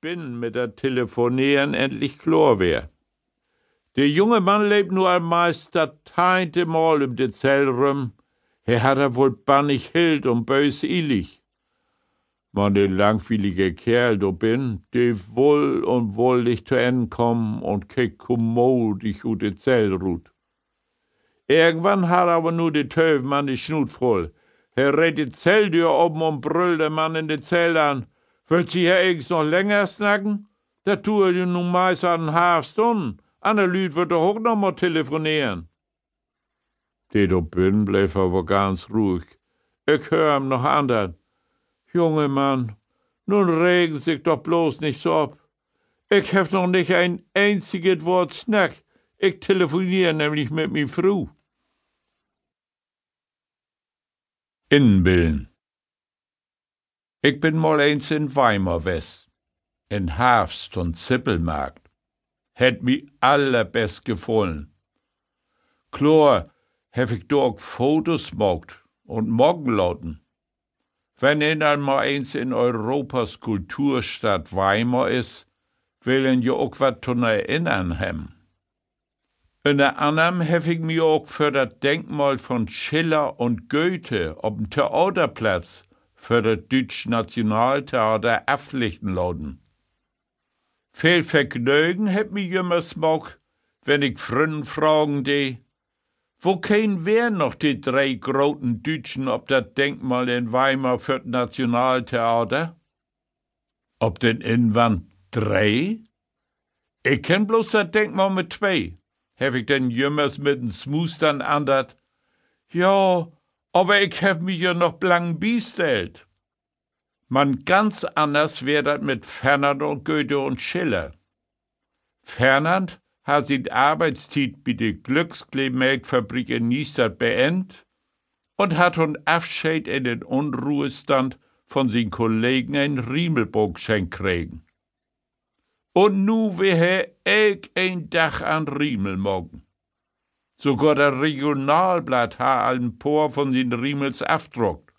bin mit der Telefonieren endlich wär. Der junge Mann lebt nur einmal das teinte Mal im de Zell rum. Er hat er wohl bannig hild und bös illig. Man den langweilige Kerl do bin, de wohl und wohl dich zu Ende kommen und kek kommodisch ut de Zell. Irgendwann hat aber nur de Töfmann die Schnut voll. Er die Zelldür oben und brüllt der Mann in de Zell an. Wollt Sie hier eigens noch länger snacken? Da tue du nun meist an half Stunden. Anne Lüd wird doch auch noch mal telefonieren. De do bin bleef aber ganz ruhig. Ich hör ihm noch andern. Junge Mann, nun regen sich doch bloß nicht so ab. Ich hef noch nicht ein einziges Wort snack. Ich telefoniere nämlich mit mi Frau. Inbillen. Ich bin mal eins in Weimar west, in Hafst und Zippelmarkt. Hätt mi allerbest gefallen. Klar, hef ich dort Fotos mogt und morgen lauten. Wenn in einmal eins in Europas Kulturstadt Weimar is, willen je auch wat zu erinnern hem. Unter anderem hef ich mir auch für das Denkmal von Schiller und Goethe dem Theaterplatz für das Deutsch Nationaltheater auflichten lassen. Viel Vergnügen heb mir immer smog, wenn ich Fründen fragen de, wo kein wer noch die drei großen Deutschen ob das Denkmal in Weimar für das Nationaltheater? Ob den Inwand drei? Ich kenn bloß das Denkmal mit zwei. Hef ich den jümmers mit den Smustern andert? Ja, aber ich hef mich ja noch blang biestellt. Man ganz anders wär dat mit Fernand und Goethe und Schiller. Fernand hat sin Arbeitstiet bei der Glücksklebmelkfabrik in Niestad beendet und hat hun Abschied in den Unruhestand von sin Kollegen in Riemelburg geschenkt kriegen. Und nu wär ich ein Dach an Riemel morgen. Sogar der Regionalblatt ha paar von den Riemels afdruckt.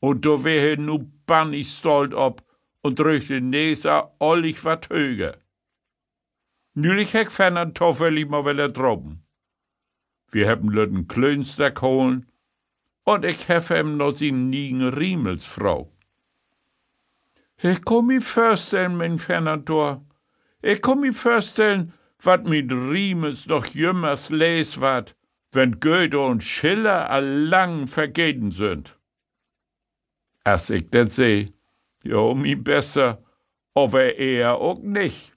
Und da wär nu bannig stolz ob und den Näser ollig wat höger. Nülich heck ferner Toffel mal wieder droben. Wir haben lütten Klönster holen und ich hef ihm noch sin nigen Riemelsfrau. Ich komm mi vorstellen, mein Fernator. Ich komm mi vorstellen, wat mit Riemels noch jümmers les wat, wenn Goethe und Schiller allang vergeten sind. Als ich denn seh, jo, mi besser, aber er auch nicht.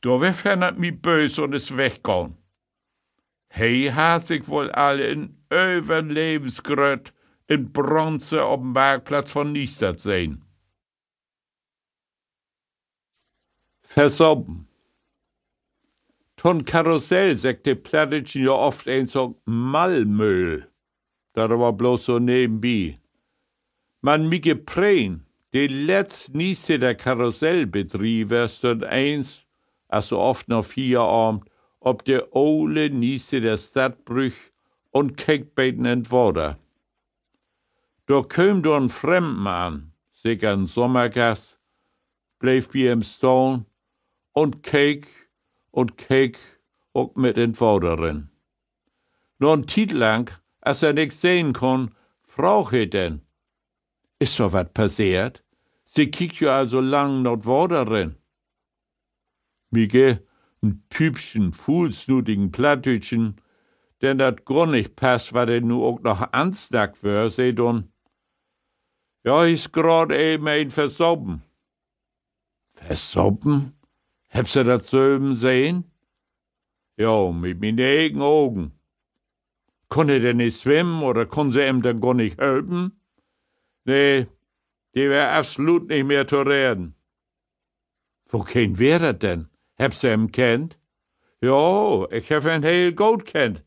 Da wär fernert mi bös und is weggegangen. Hey hat sich wohl alle in över Lebensgröt in Bronze auf dem Marktplatz von Niestad sehen. Versobben. Ton Karussell sagt de Plattitschen ja oft ein so Malmüll. Das war bloß so nebenbei. Man mi geprän, de letzt nieste der Karussellbetriebe stund eins, also oft noch vier Abend, ob der ole nieste der Stadtbrüch und Keckbeten entworder. Da köm do ein Fremdmann, sicher ein Sommergast, bleif bei ihm stone und keek und keek auch mit den Vorderin. Nur ein Tiet lang, als er nix sehen kon, frauch he denn. Ist doch wat passiert? Sie kiekt ja also lang not Vorderin. Mige, ein Typchen, fuhlsnutigen Plattütchen, denn dat grund nicht passt, wat er nu auch noch ansnack wär, seht un. Ja, is grad eben ein versobben. Versobben? Hebst du dat söben sehen? Ja, mit min eigenen Augen. Konne der nicht schwimmen oder kon sie ihm dann gar nicht helfen? Nee, die wär absolut nicht mehr zu reden. Wo kein wär dat denn? Hebst du ihm kennt? Ja, ich hab ihn heel gut kennt.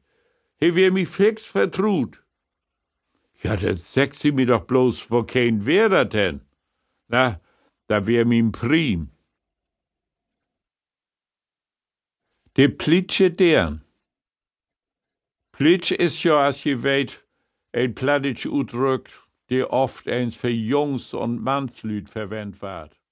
He wär mi fix vertrut. Ja, das sagt sie mir doch bloß, wo kein wär dat denn? Na, da wär mi Prim. De Plitsche deren. Plitsch is ja, als je weet, een plattitsch Udrück, die oft eens für Jungs und Mannslüd verwendet wird.